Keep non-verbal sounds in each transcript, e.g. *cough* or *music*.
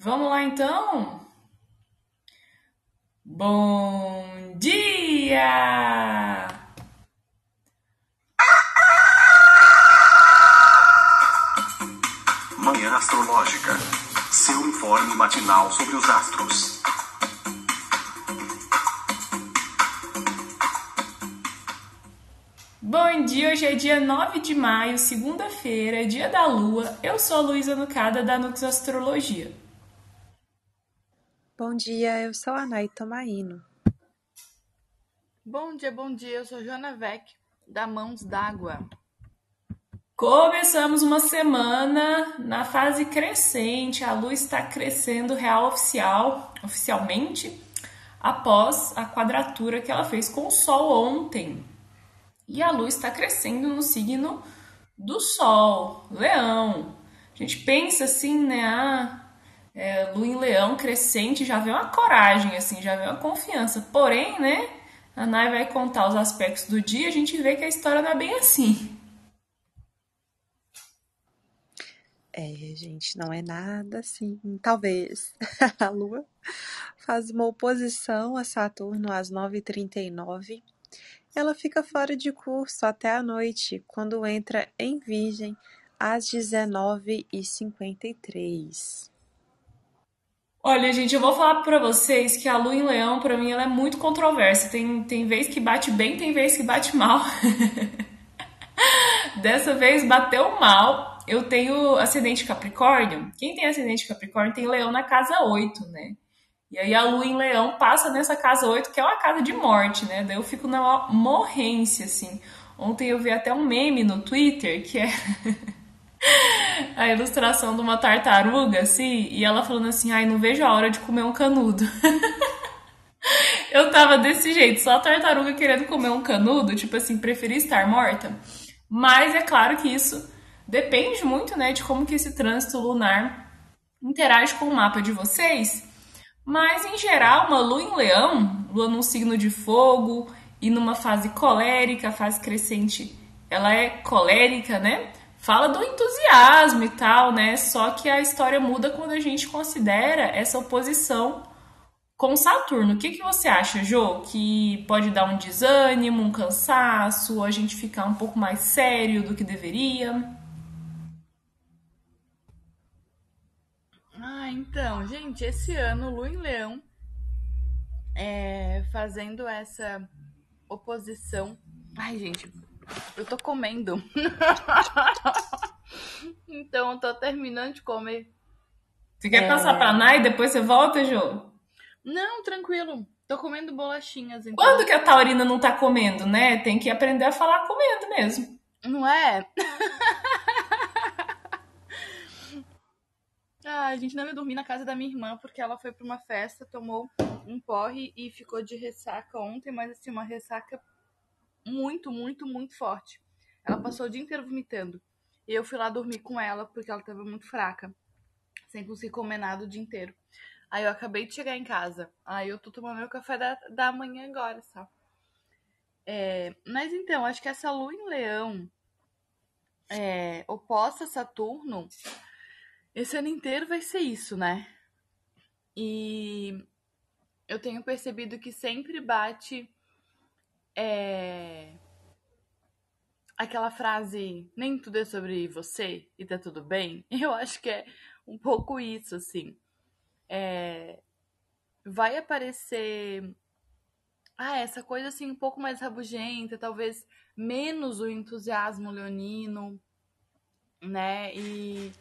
Vamos lá então? Bom dia! Manhã Astrológica. Seu informe matinal sobre os astros. Bom dia, hoje é dia 9 de maio, segunda-feira, dia da lua. Eu sou a Luísa Nucada da Nux Astrologia. Bom dia, eu sou a Nay Tomaino. Bom dia, bom dia, eu sou Joana Vec, da Mãos d'Água. Começamos uma semana na fase crescente, a lua está crescendo real oficial, oficialmente, após a quadratura que ela fez com o Sol ontem. E a lua está crescendo no signo do Sol, Leão. A gente pensa assim, né? Ah, é, lua em Leão crescente já vê uma coragem, assim, já vê uma confiança. Porém, né? A Nai vai contar os aspectos do dia, a gente vê que a história não é bem assim. É, gente, não é nada assim. Talvez *laughs* a Lua faz uma oposição a Saturno às 9h39 ela fica fora de curso até a noite, quando entra em Virgem às 19h53. Olha, gente, eu vou falar para vocês que a lua em leão, para mim, ela é muito controversa. Tem, tem vez que bate bem, tem vez que bate mal. *laughs* Dessa vez bateu mal. Eu tenho ascendente Capricórnio. Quem tem ascendente Capricórnio tem leão na casa 8, né? E aí a lua em leão passa nessa casa 8, que é uma casa de morte, né? Daí eu fico na morrência, assim. Ontem eu vi até um meme no Twitter que é *laughs* a ilustração de uma tartaruga, assim, e ela falando assim, ai, não vejo a hora de comer um canudo. *laughs* eu tava desse jeito, só a tartaruga querendo comer um canudo, tipo assim, preferi estar morta. Mas é claro que isso depende muito, né, de como que esse trânsito lunar interage com o mapa de vocês. Mas, em geral, uma lua em leão, lua num signo de fogo e numa fase colérica, fase crescente, ela é colérica, né? Fala do entusiasmo e tal, né? Só que a história muda quando a gente considera essa oposição com Saturno. O que, que você acha, Jo? Que pode dar um desânimo, um cansaço, a gente ficar um pouco mais sério do que deveria? Ah, então, gente, esse ano, Lu em Leão, é, fazendo essa oposição. Ai, gente, eu tô comendo. *laughs* então, eu tô terminando de comer. Você quer é... passar pra Nai e depois você volta, Jô? Não, tranquilo. Tô comendo bolachinhas. Então... Quando que a Taurina não tá comendo, né? Tem que aprender a falar comendo mesmo. Não é? *laughs* Ah, a gente não ia dormir na casa da minha irmã porque ela foi para uma festa, tomou um porre e ficou de ressaca ontem, mas assim, uma ressaca muito, muito, muito forte. Ela passou o dia inteiro vomitando. E eu fui lá dormir com ela porque ela tava muito fraca, sem conseguir comer nada o dia inteiro. Aí eu acabei de chegar em casa. Aí eu tô tomando meu café da, da manhã agora, sabe? É, mas então, acho que essa lua em leão é, oposta a Saturno esse ano inteiro vai ser isso, né? E eu tenho percebido que sempre bate é, aquela frase nem tudo é sobre você e tá tudo bem. *laughs* Eu acho que é um pouco isso, assim. É, vai aparecer ah, essa coisa assim um pouco mais rabugenta, talvez menos o entusiasmo leonino, né? E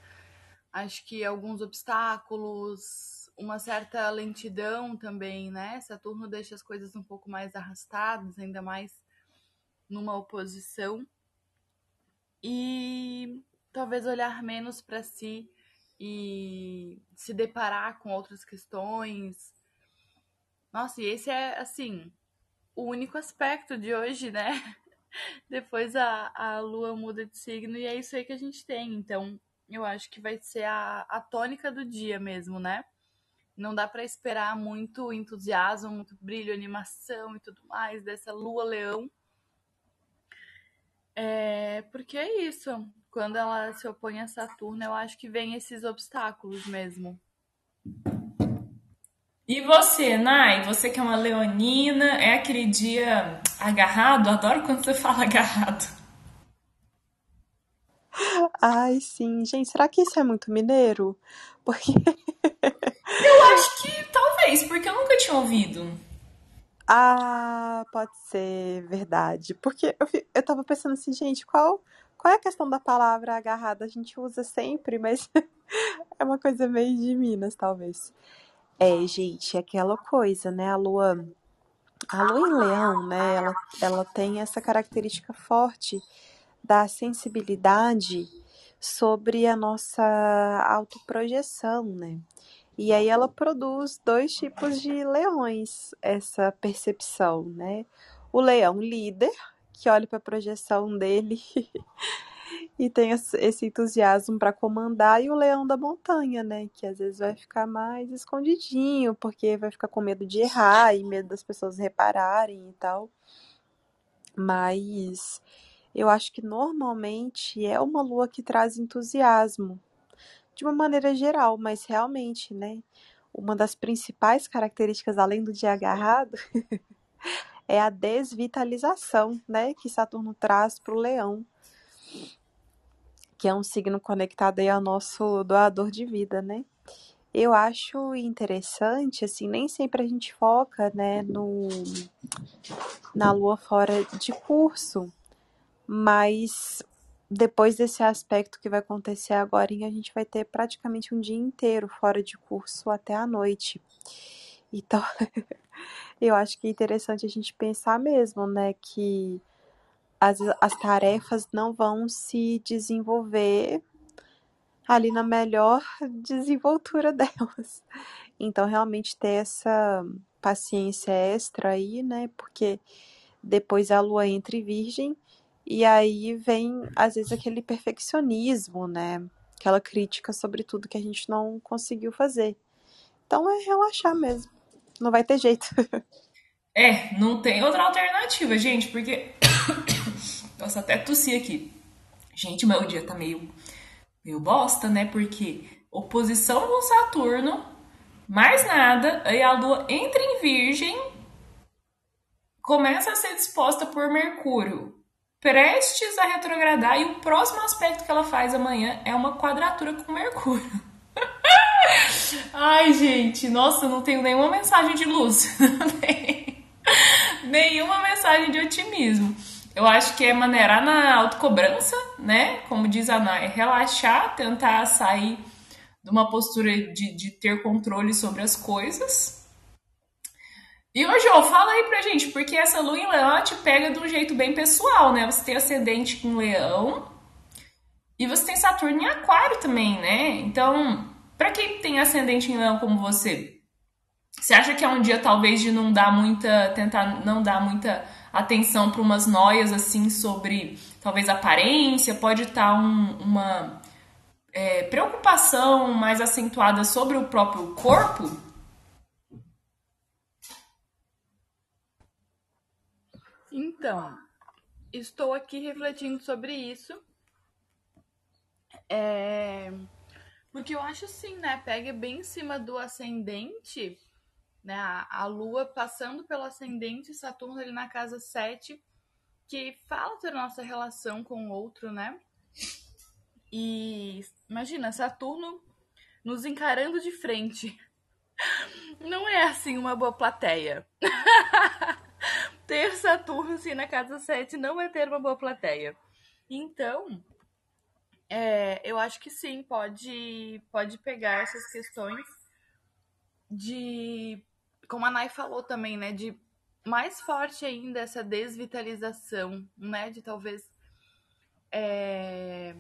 acho que alguns obstáculos, uma certa lentidão também, né? Saturno deixa as coisas um pouco mais arrastadas, ainda mais numa oposição. E talvez olhar menos para si e se deparar com outras questões. Nossa, e esse é, assim, o único aspecto de hoje, né? *laughs* Depois a, a lua muda de signo e é isso aí que a gente tem. Então, eu acho que vai ser a, a tônica do dia mesmo, né? Não dá para esperar muito entusiasmo, muito brilho, animação e tudo mais dessa lua leão. É, porque é isso. Quando ela se opõe a Saturno, eu acho que vem esses obstáculos mesmo. E você, Nai? Você que é uma leonina, é aquele dia agarrado? Adoro quando você *laughs* fala agarrado. Ai, sim. Gente, será que isso é muito mineiro? Porque. Talvez, porque eu nunca tinha ouvido. Ah, pode ser verdade. Porque eu, eu tava pensando assim, gente, qual, qual é a questão da palavra agarrada? A gente usa sempre, mas *laughs* é uma coisa meio de Minas, talvez. É, gente, é aquela coisa, né? A lua, a lua em leão, né? Ela, ela tem essa característica forte da sensibilidade sobre a nossa autoprojeção, né? E aí ela produz dois tipos de leões, essa percepção, né? O leão líder, que olha para a projeção dele *laughs* e tem esse entusiasmo para comandar, e o leão da montanha, né? Que às vezes vai ficar mais escondidinho, porque vai ficar com medo de errar e medo das pessoas repararem e tal. Mas eu acho que normalmente é uma lua que traz entusiasmo, de uma maneira geral, mas realmente, né? Uma das principais características, além do dia agarrado, *laughs* é a desvitalização, né? Que Saturno traz para o leão, que é um signo conectado aí ao nosso doador de vida, né? Eu acho interessante, assim, nem sempre a gente foca, né, no, na lua fora de curso, mas depois desse aspecto que vai acontecer agora, a gente vai ter praticamente um dia inteiro fora de curso até a noite. Então, *laughs* eu acho que é interessante a gente pensar mesmo, né, que as, as tarefas não vão se desenvolver ali na melhor *laughs* desenvoltura delas. Então, realmente ter essa paciência extra aí, né, porque depois a lua entra em virgem e aí vem, às vezes, aquele perfeccionismo, né? Aquela crítica sobre tudo que a gente não conseguiu fazer. Então é relaxar mesmo. Não vai ter jeito. *laughs* É, não tem outra alternativa, gente, porque. *coughs* Nossa, até tossi aqui. Gente, meu dia tá meio, meio bosta, né? Porque oposição com Saturno, mais nada, aí a Lua entra em Virgem, começa a ser disposta por Mercúrio, prestes a retrogradar, e o próximo aspecto que ela faz amanhã é uma quadratura com Mercúrio. *laughs* Ai, gente, nossa, não tenho nenhuma mensagem de luz. *laughs* nenhuma mensagem de otimismo. Eu acho que é maneirar na autocobrança, né? Como diz a Nay, relaxar, tentar sair de uma postura de, de ter controle sobre as coisas. E ô Jô, fala aí pra gente, porque essa lua em leão te pega de um jeito bem pessoal, né? Você tem ascendente com leão e você tem Saturno em aquário também, né? Então, pra quem tem ascendente em leão como você, você acha que é um dia talvez de não dar muita, tentar não dar muita atenção para umas noias assim sobre talvez aparência, pode estar um, uma é, preocupação mais acentuada sobre o próprio corpo? Então, estou aqui refletindo sobre isso. É... Porque eu acho assim, né? Pega bem em cima do ascendente, né? A, a Lua passando pelo ascendente, Saturno ali na casa 7, que fala da nossa relação com o outro, né? E imagina, Saturno nos encarando de frente. *laughs* Não é assim uma boa plateia. *laughs* ter Saturno assim na casa 7 não é ter uma boa plateia. Então, é, eu acho que sim, pode, pode pegar essas questões de, como a Nai falou também, né, de mais forte ainda essa desvitalização, né, de talvez é...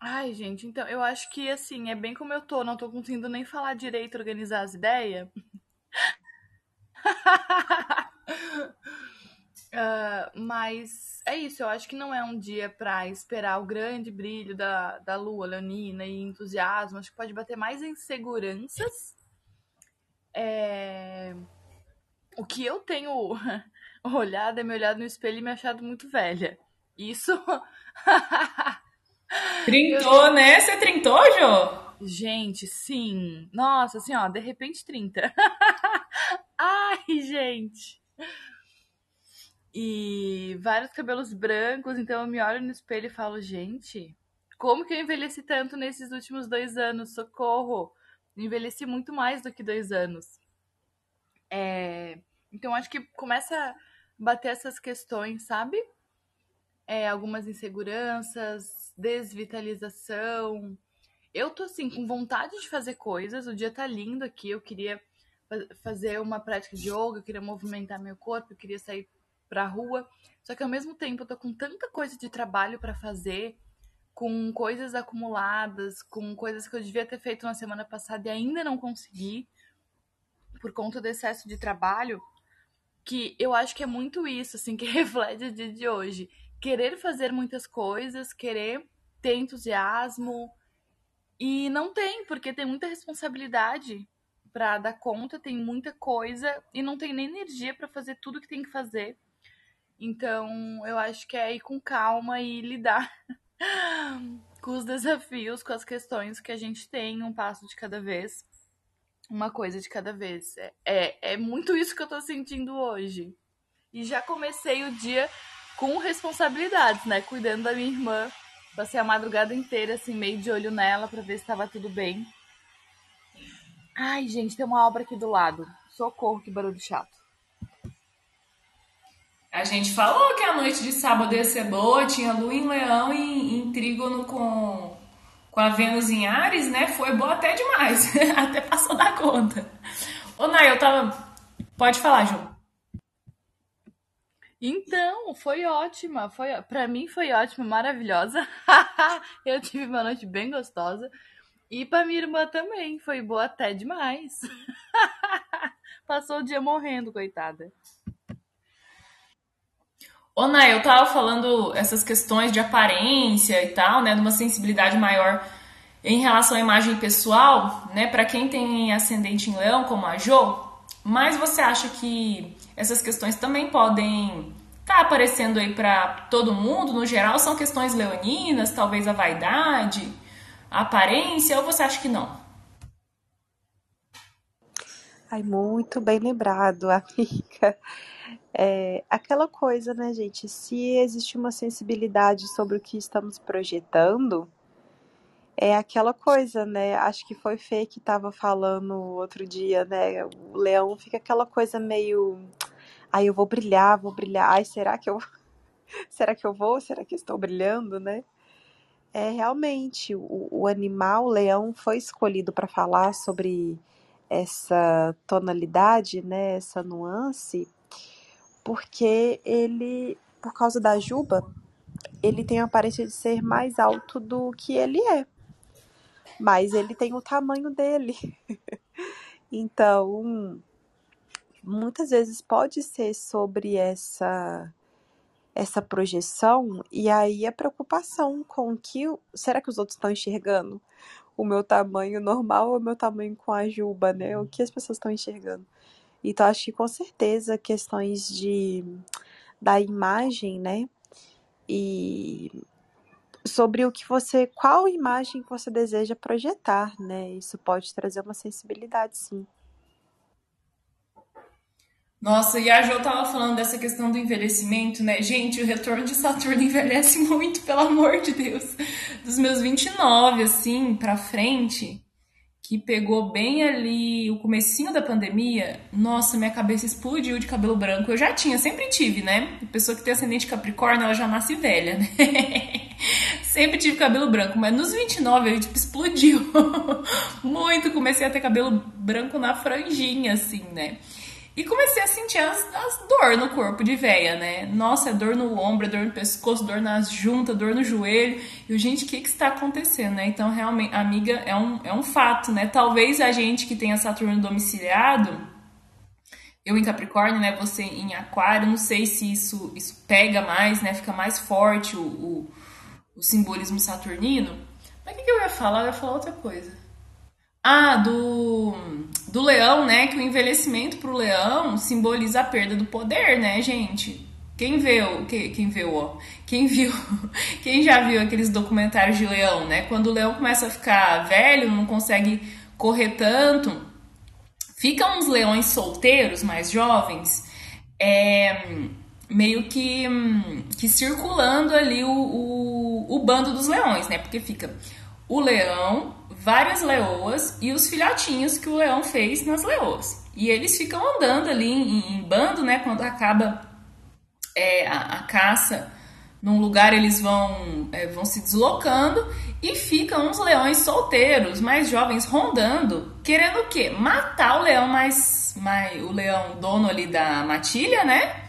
Ai, gente, então eu acho que assim, é bem como eu tô, não tô conseguindo nem falar direito, organizar as ideias. Uh, *laughs* mas é isso, eu acho que não é um dia para esperar o grande brilho da, da lua leonina e entusiasmo. Acho que pode bater mais em seguranças. É... O que eu tenho *laughs* olhado é me olhado no espelho e me achado muito velha. Isso. *laughs* Trintou, né? Você trintou, Jô? Gente, sim. Nossa, assim, ó, de repente 30. Ai, gente. E vários cabelos brancos, então eu me olho no espelho e falo, gente, como que eu envelheci tanto nesses últimos dois anos? Socorro! Envelheci muito mais do que dois anos. É... Então acho que começa a bater essas questões, sabe? É, algumas inseguranças, desvitalização. Eu tô assim, com vontade de fazer coisas. O dia tá lindo aqui. Eu queria fazer uma prática de yoga, eu queria movimentar meu corpo, eu queria sair pra rua. Só que ao mesmo tempo eu tô com tanta coisa de trabalho para fazer, com coisas acumuladas, com coisas que eu devia ter feito na semana passada e ainda não consegui por conta do excesso de trabalho, que eu acho que é muito isso, assim, *laughs* que reflete o dia de hoje. Querer fazer muitas coisas, querer ter entusiasmo e não tem, porque tem muita responsabilidade para dar conta, tem muita coisa e não tem nem energia para fazer tudo que tem que fazer. Então, eu acho que é ir com calma e lidar *laughs* com os desafios, com as questões que a gente tem, um passo de cada vez, uma coisa de cada vez. É, é, é muito isso que eu tô sentindo hoje. E já comecei o dia com responsabilidades, né? Cuidando da minha irmã. Passei a madrugada inteira, assim, meio de olho nela para ver se estava tudo bem. Ai, gente, tem uma obra aqui do lado. Socorro, que barulho chato. A gente falou que a noite de sábado ia ser boa, tinha Lua em Leão e em Trígono com, com a Vênus em Ares, né? Foi boa até demais, *laughs* até passou da conta. Ô, Nay, eu tava. Pode falar, Ju. Então, foi ótima. Foi, para mim foi ótima, maravilhosa. *laughs* eu tive uma noite bem gostosa. E pra minha irmã também, foi boa até demais. *laughs* Passou o dia morrendo, coitada. Ô, Nay, eu tava falando essas questões de aparência e tal, né, de uma sensibilidade maior em relação à imagem pessoal, né, para quem tem ascendente em leão, como a Jo, mas você acha que essas questões também podem estar tá aparecendo aí para todo mundo, no geral, são questões leoninas, talvez a vaidade, aparência, ou você acha que não? Ai, muito bem lembrado, *laughs* amiga. É aquela coisa, né, gente? Se existe uma sensibilidade sobre o que estamos projetando, é aquela coisa, né? Acho que foi Fê que estava falando outro dia, né? O leão fica aquela coisa meio. Ai, eu vou brilhar, vou brilhar. Ai, será que eu. *laughs* será que eu vou? Será que estou brilhando, né? É realmente o, o animal, o leão, foi escolhido para falar sobre essa tonalidade, né? Essa nuance porque ele, por causa da juba, ele tem a aparência de ser mais alto do que ele é. Mas ele tem o tamanho dele. *laughs* então, muitas vezes pode ser sobre essa essa projeção e aí a preocupação com que será que os outros estão enxergando o meu tamanho normal ou o meu tamanho com a juba, né? O que as pessoas estão enxergando? Então, acho que com certeza questões de da imagem, né? E sobre o que você, qual imagem você deseja projetar, né? Isso pode trazer uma sensibilidade, sim. Nossa, e a Jo tava falando dessa questão do envelhecimento, né? Gente, o retorno de Saturno *laughs* envelhece muito, pelo amor de Deus. Dos meus 29, assim, pra frente, que pegou bem ali o comecinho da pandemia, nossa, minha cabeça explodiu de cabelo branco. Eu já tinha, sempre tive, né? A pessoa que tem ascendente Capricórnio, ela já nasce velha, né? *laughs* sempre tive cabelo branco, mas nos 29 ele tipo explodiu *laughs* muito, comecei a ter cabelo branco na franjinha assim, né? E comecei a sentir as, as dor no corpo de véia, né? Nossa, é dor no ombro, é dor no pescoço, dor nas juntas, dor no joelho. E eu, gente, o que que está acontecendo, né? Então, realmente, amiga, é um, é um fato, né? Talvez a gente que tenha Saturno domiciliado, eu em Capricórnio, né? Você em Aquário, não sei se isso, isso pega mais, né? Fica mais forte o, o, o simbolismo saturnino. Mas o que, que eu ia falar? Eu ia falar outra coisa. Ah, do, do leão, né? Que o envelhecimento para o leão simboliza a perda do poder, né, gente? Quem viu, quem, quem viu, ó, quem viu, *laughs* quem já viu aqueles documentários de leão, né? Quando o leão começa a ficar velho, não consegue correr tanto, ficam uns leões solteiros, mais jovens, é, meio que, que circulando ali o, o, o bando dos leões, né? Porque fica o leão, várias leoas e os filhotinhos que o leão fez nas leoas. E eles ficam andando ali em, em bando, né? Quando acaba é, a, a, caça num lugar, eles vão, é, vão se deslocando e ficam uns leões solteiros, mais jovens, rondando, querendo o quê? Matar o leão mais, mais o leão dono ali da matilha, né?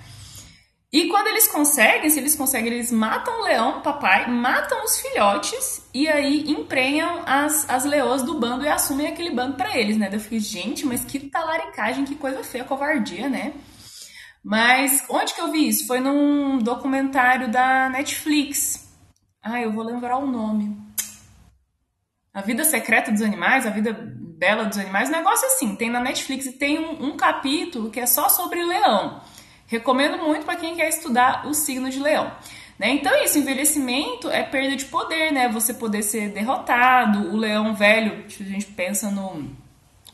E quando eles conseguem, se eles conseguem, eles matam o leão, papai, matam os filhotes e aí emprenham as, as leoas do bando e assumem aquele bando para eles, né? Eu fiquei, gente, mas que talaricagem, que coisa feia, covardia, né? Mas onde que eu vi isso? Foi num documentário da Netflix. Ah, eu vou lembrar o nome. A Vida Secreta dos Animais, A Vida Bela dos Animais, um negócio assim. Tem na Netflix e tem um, um capítulo que é só sobre leão. Recomendo muito para quem quer estudar o signo de leão. Né? Então, isso, envelhecimento é perda de poder, né? Você poder ser derrotado. O leão velho, a gente pensa no.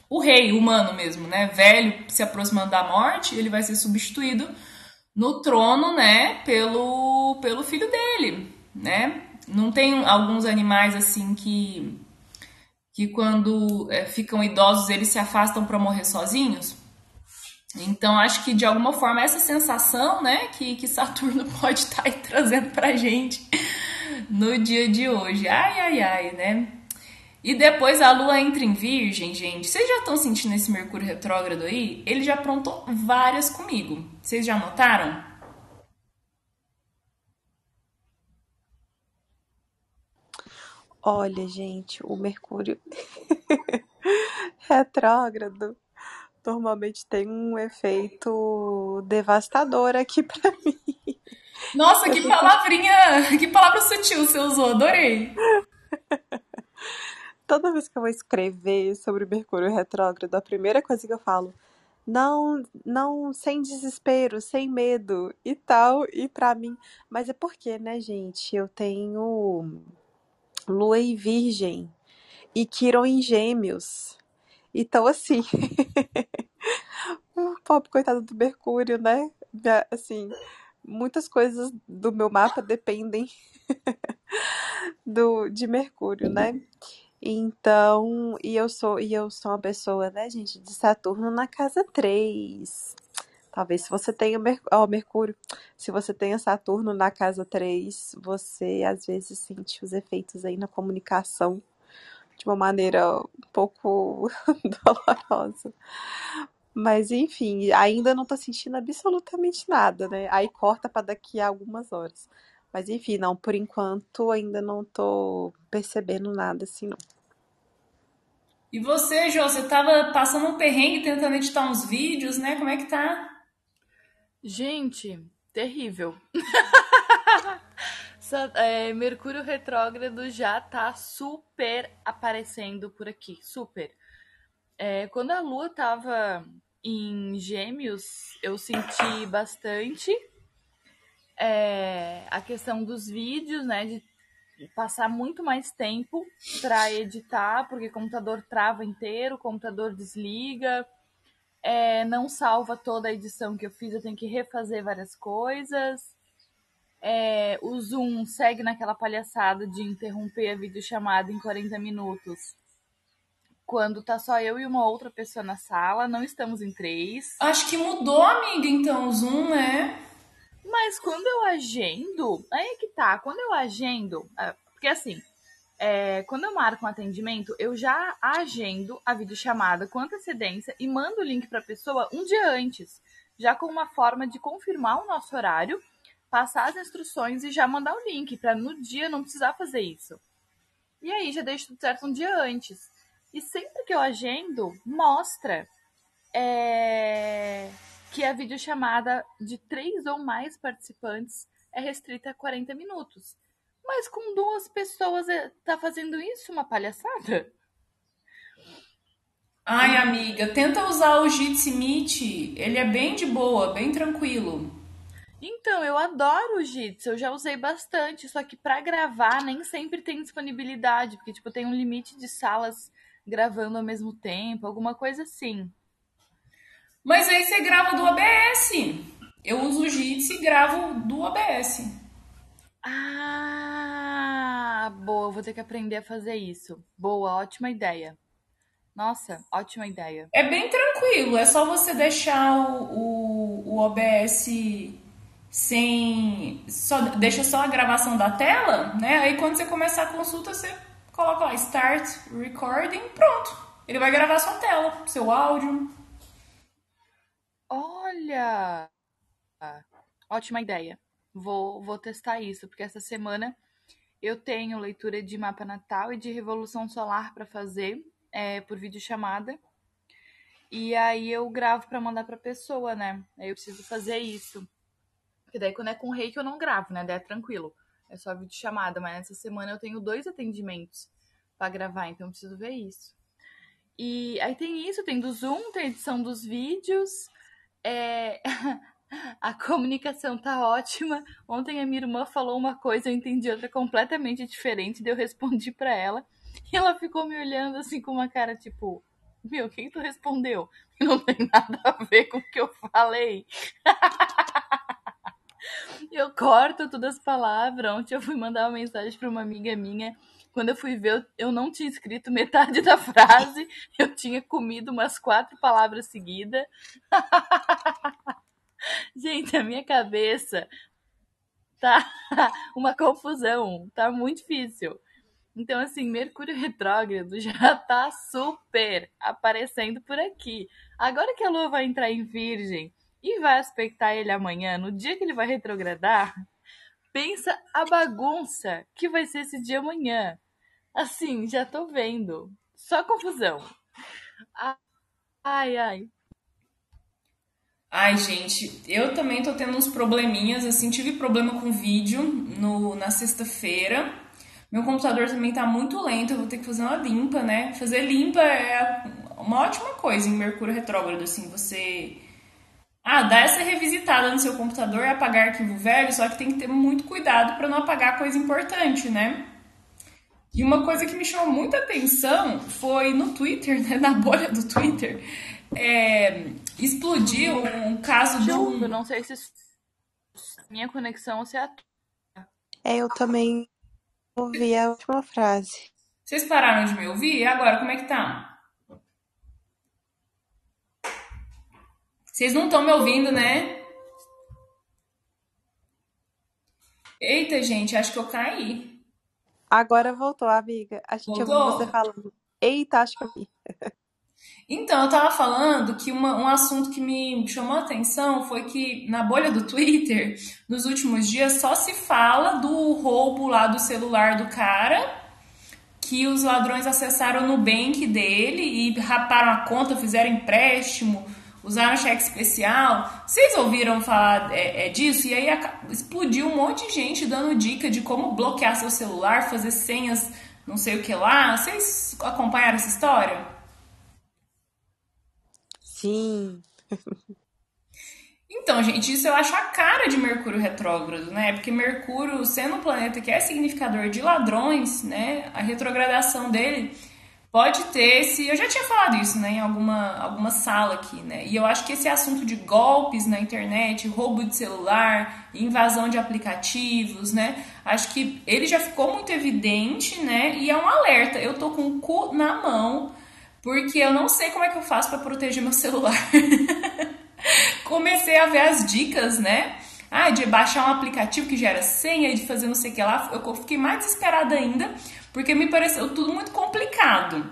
O rei humano mesmo, né? Velho se aproximando da morte, ele vai ser substituído no trono, né? Pelo, pelo filho dele, né? Não tem alguns animais assim que que quando é, ficam idosos eles se afastam para morrer sozinhos? Então, acho que de alguma forma essa sensação, né, que, que Saturno *laughs* pode estar tá trazendo pra gente no dia de hoje. Ai, ai, ai, né? E depois a Lua entra em Virgem, gente. Vocês já estão sentindo esse Mercúrio retrógrado aí? Ele já aprontou várias comigo. Vocês já notaram? Olha, gente, o Mercúrio *laughs* retrógrado normalmente tem um efeito devastador aqui *laughs* para mim. Nossa, que palavrinha, que palavra sutil você usou, adorei. *laughs* Toda vez que eu vou escrever sobre Mercúrio retrógrado, a primeira coisa que eu falo, não, não, sem desespero, sem medo e tal, e para mim, mas é porque, né, gente, eu tenho Lua em Virgem e Quiron em Gêmeos. Então, assim, *laughs* o pobre coitado do Mercúrio, né? Assim, muitas coisas do meu mapa dependem *laughs* do de Mercúrio, né? Então, e eu sou e eu sou uma pessoa, né, gente, de Saturno na casa 3. Talvez se você tenha oh, Mercúrio, se você tenha Saturno na casa 3, você às vezes sente os efeitos aí na comunicação de uma maneira um pouco *laughs* dolorosa. Mas enfim, ainda não tô sentindo absolutamente nada, né? Aí corta para daqui a algumas horas. Mas enfim, não, por enquanto ainda não tô percebendo nada assim, não. E você, Jô, você tava passando um perrengue tentando editar uns vídeos, né? Como é que tá? Gente, terrível. *laughs* é, Mercúrio retrógrado já tá super aparecendo por aqui, super. É, quando a Lua tava em Gêmeos, eu senti bastante é, a questão dos vídeos, né? De passar muito mais tempo para editar, porque o computador trava inteiro, o computador desliga, é, não salva toda a edição que eu fiz, eu tenho que refazer várias coisas. É, o Zoom segue naquela palhaçada de interromper a videochamada em 40 minutos. Quando tá só eu e uma outra pessoa na sala, não estamos em três. Acho que mudou, amiga, então, o Zoom, né? Mas quando eu agendo, aí é que tá, quando eu agendo, é, porque assim, é, quando eu marco um atendimento, eu já agendo a videochamada com antecedência e mando o link para a pessoa um dia antes, já com uma forma de confirmar o nosso horário passar as instruções e já mandar o link, para no dia não precisar fazer isso. E aí já deixo tudo certo um dia antes. E sempre que eu agendo, mostra é, que a videochamada de três ou mais participantes é restrita a 40 minutos. Mas com duas pessoas é, tá fazendo isso uma palhaçada? Ai, amiga, tenta usar o Jitsi Meet. Ele é bem de boa, bem tranquilo. Então, eu adoro o Jitsi, eu já usei bastante, só que para gravar nem sempre tem disponibilidade, porque tipo tem um limite de salas gravando ao mesmo tempo, alguma coisa assim. Mas aí você grava do OBS. Eu uso o Jitsi e gravo do OBS. Ah, boa, vou ter que aprender a fazer isso. Boa, ótima ideia. Nossa, ótima ideia. É bem tranquilo, é só você deixar o, o, o OBS sem. Só, deixa só a gravação da tela, né? Aí quando você começar a consulta, você coloca lá Start Recording, pronto. Ele vai gravar sua tela, seu áudio. Olha! Ótima ideia. Vou, vou testar isso, porque essa semana eu tenho leitura de mapa natal e de revolução solar para fazer é, por videochamada. E aí eu gravo para mandar pra pessoa, né? Aí eu preciso fazer isso. Porque daí quando é com reiki eu não gravo, né? Daí é tranquilo. É só videochamada. Mas nessa semana eu tenho dois atendimentos para gravar, então eu preciso ver isso. E aí tem isso, tem do Zoom, tem edição dos vídeos. É... *laughs* a comunicação tá ótima. Ontem a minha irmã falou uma coisa, eu entendi outra completamente diferente, daí eu respondi para ela. E ela ficou me olhando assim com uma cara tipo, meu, quem tu respondeu? *laughs* Não tem nada a ver com o que eu falei. *laughs* *laughs* eu corto todas as palavras. Ontem eu fui mandar uma mensagem para uma amiga minha. Quando eu fui ver, eu não tinha escrito *laughs* metade da frase. Eu tinha comido umas quatro palavras seguidas. *laughs* Gente, a minha cabeça tá uma confusão. Tá muito difícil. Então, assim, Mercúrio retrógrado já tá super aparecendo por aqui. Agora que a Lua vai entrar em Virgem e vai aspectar ele amanhã, no dia que ele vai retrogradar, pensa a bagunça que vai ser esse dia amanhã. Assim, já tô vendo. Só confusão. Ai, ai. Ai, gente, eu também tô tendo uns probleminhas, assim, tive problema com vídeo no, na sexta-feira. Meu computador também tá muito lento, eu vou ter que fazer uma limpa, né? Fazer limpa é uma ótima coisa em Mercúrio retrógrado, assim, você ah, dá essa revisitada no seu computador e apagar arquivo velho, só que tem que ter muito cuidado para não apagar coisa importante, né? E uma coisa que me chamou muita atenção foi no Twitter, né, na bolha do Twitter, é, explodiu um caso de um... Não sei se minha conexão ou se é a É, eu também ouvi a última frase. Vocês pararam de me ouvir? E agora, como é que tá? Vocês não estão me ouvindo, né? Eita, gente, acho que eu caí. Agora voltou, amiga. A gente Voltou? ouviu você falando. Eita, acho que eu vi. Então, eu tava falando que uma- um assunto que me chamou a atenção foi que na bolha do Twitter, nos últimos dias, só se fala do roubo lá do celular do cara, que os ladrões acessaram no bank dele e raparam a conta, fizeram empréstimo, usaram cheque especial. Vocês ouviram falar é, é, disso? E aí explodiu um monte de gente dando dica de como bloquear seu celular, fazer senhas, não sei o que lá. Vocês acompanharam essa história? Sim. *laughs* Então, gente, isso eu acho a cara de Mercúrio retrógrado, né? Porque Mercúrio, sendo um planeta que é significador de ladrões, né? A retrogradação dele pode ter esse. Eu já tinha falado isso, né? Em alguma, alguma sala aqui, né? E eu acho que esse assunto de golpes na internet, roubo de celular, invasão de aplicativos, né? Acho que ele já ficou muito evidente, né? E é um alerta. Eu tô com o cu na mão, porque eu não sei como é que eu faço para proteger meu *laughs* celular. comecei a ver as dicas, né? Ah, de baixar um aplicativo que gera senha, de fazer não sei o que lá. Eu fiquei mais desesperada ainda, porque me pareceu tudo muito complicado.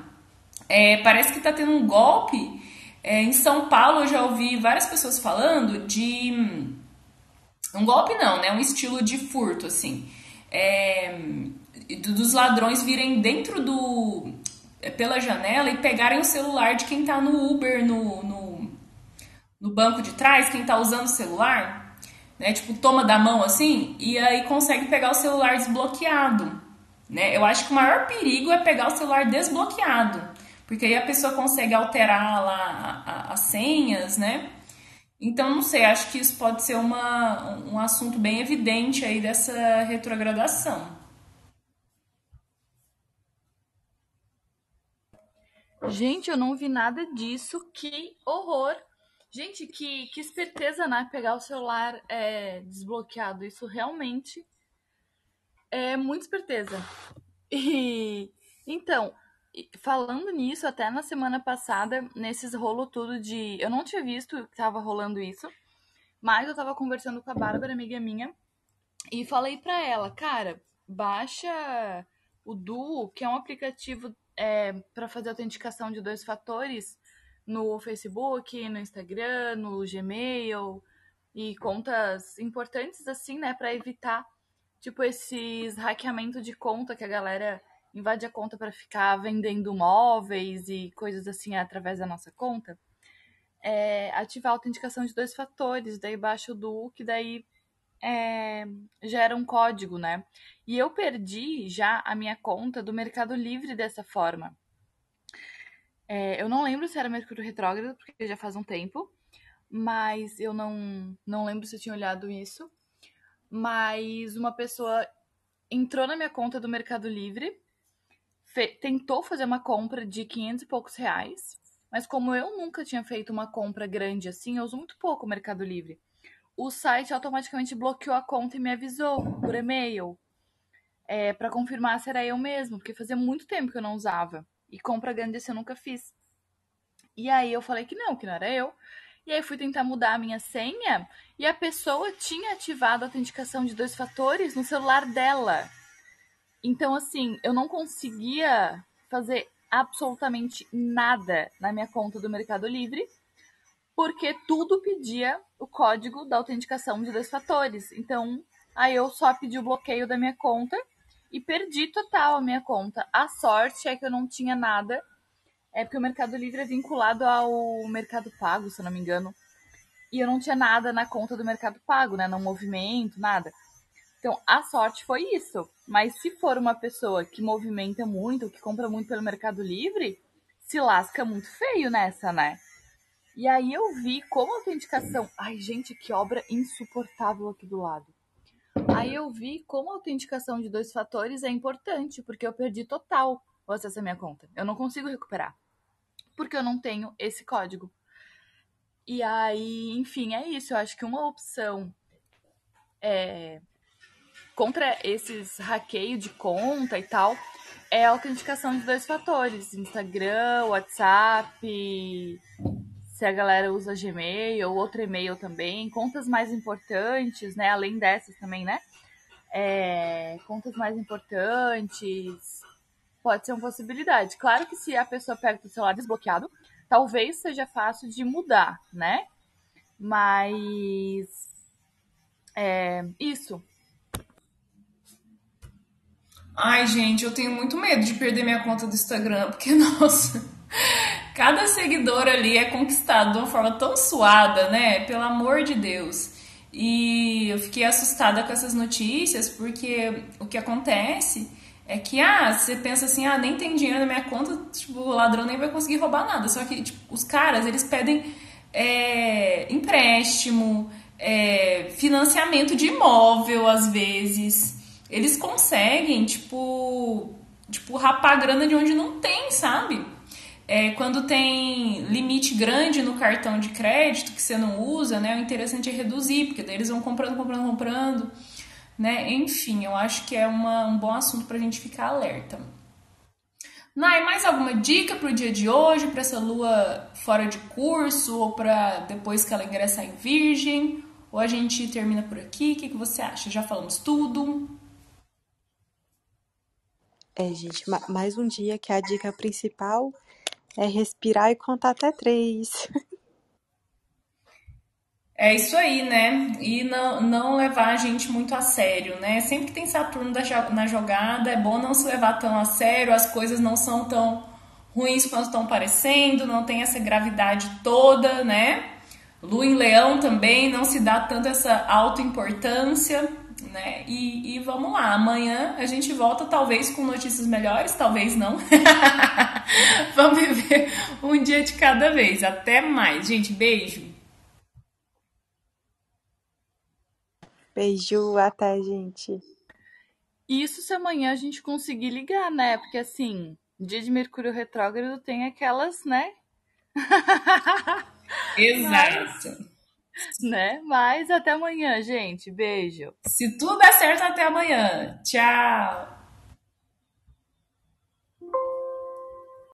É, parece que tá tendo um golpe. É, em São Paulo eu já ouvi várias pessoas falando de. Um golpe não, né? Um estilo de furto, assim. É, dos ladrões virem dentro do. pela janela e pegarem o celular de quem tá no Uber, no, no no banco de trás, quem tá usando o celular, né? Tipo, toma da mão assim, e aí consegue pegar o celular desbloqueado, né? Eu acho que o maior perigo é pegar o celular desbloqueado, porque aí a pessoa consegue alterar lá as senhas, né? Então, não sei, acho que isso pode ser uma, um assunto bem evidente aí dessa retrogradação. Gente, eu não vi nada disso. Que horror! Gente, que, que esperteza, né? Pegar o celular é, desbloqueado. Isso realmente é muito esperteza. E então, falando nisso, até na semana passada, nesses rolo tudo de. Eu não tinha visto que tava rolando isso, mas eu tava conversando com a Bárbara, amiga minha, e falei pra ela, cara, baixa o Duo, que é um aplicativo é, para fazer autenticação de dois fatores no Facebook, no Instagram, no Gmail e contas importantes assim, né, para evitar tipo esses hackeamento de conta que a galera invade a conta para ficar vendendo móveis e coisas assim através da nossa conta, é, ativar a autenticação de dois fatores, daí baixa o do que daí é, gera um código, né? E eu perdi já a minha conta do Mercado Livre dessa forma. É, eu não lembro se era Mercúrio retrógrado, porque já faz um tempo, mas eu não, não lembro se eu tinha olhado isso. Mas uma pessoa entrou na minha conta do Mercado Livre tentou fazer uma compra de 500 e poucos reais, mas como eu nunca tinha feito uma compra grande assim, eu uso muito pouco o Mercado Livre. O site automaticamente bloqueou a conta e me avisou por e-mail é, para confirmar se era eu mesmo, porque fazia muito tempo que eu não usava. E compra grande assim eu nunca fiz. E aí eu falei que não, que não era eu. E aí fui tentar mudar a minha senha e a pessoa tinha ativado a autenticação de dois fatores no celular dela. Então, assim, eu não conseguia fazer absolutamente nada na minha conta do Mercado Livre, porque tudo pedia o código da autenticação de dois fatores. Então, aí eu só pedi o bloqueio da minha conta e perdi total a minha conta. A sorte é que eu não tinha nada, é porque o Mercado Livre é vinculado ao Mercado Pago, se eu não me engano. E eu não tinha nada na conta do Mercado Pago, né? No movimento, nada. Então, a sorte foi isso. Mas se for uma pessoa que movimenta muito, que compra muito pelo Mercado Livre, se lasca muito feio nessa, né? E aí eu vi como a autenticação. Ai, gente, que obra insuportável aqui do lado. Aí eu vi como a autenticação de dois fatores é importante, porque eu perdi total o acesso à minha conta. Eu não consigo recuperar. Porque eu não tenho esse código. E aí, enfim, é isso. Eu acho que uma opção é, contra esses hackeios de conta e tal, é a autenticação de dois fatores: Instagram, WhatsApp, se a galera usa Gmail ou outro e-mail também, contas mais importantes, né? Além dessas também, né? É, contas mais importantes, pode ser uma possibilidade. Claro que se a pessoa pega o celular desbloqueado, talvez seja fácil de mudar, né? Mas é, isso. Ai, gente, eu tenho muito medo de perder minha conta do Instagram, porque, *laughs* nossa, cada seguidor ali é conquistado de uma forma tão suada, né? Pelo amor de Deus. E eu fiquei assustada com essas notícias, porque o que acontece é que, ah, você pensa assim, ah, nem tem dinheiro na minha conta, tipo, o ladrão nem vai conseguir roubar nada. Só que, tipo, os caras, eles pedem é, empréstimo, é, financiamento de imóvel, às vezes eles conseguem, tipo, tipo, rapar grana de onde não tem, sabe? É, quando tem limite grande no cartão de crédito que você não usa, né? O interessante é reduzir, porque daí eles vão comprando, comprando, comprando, né? Enfim, eu acho que é uma, um bom assunto pra gente ficar alerta. Nai, mais alguma dica pro dia de hoje, para essa lua fora de curso, ou para depois que ela ingressar em virgem? Ou a gente termina por aqui? O que, que você acha? Já falamos tudo? É, gente, mais um dia que a dica principal é respirar e contar até três. É isso aí, né? E não, não levar a gente muito a sério, né? Sempre que tem Saturno na jogada, é bom não se levar tão a sério, as coisas não são tão ruins quanto estão parecendo, não tem essa gravidade toda, né? Lua em Leão também não se dá tanto essa autoimportância né? E, e vamos lá, amanhã a gente volta talvez com notícias melhores, talvez não. *laughs* vamos viver um dia de cada vez. Até mais, gente. Beijo. Beijo, até, gente. Isso se amanhã a gente conseguir ligar, né? Porque assim, dia de Mercúrio retrógrado tem aquelas, né? *laughs* Exato. *laughs* né? Mas até amanhã, gente. Beijo. Se tudo der certo, até amanhã. Tchau.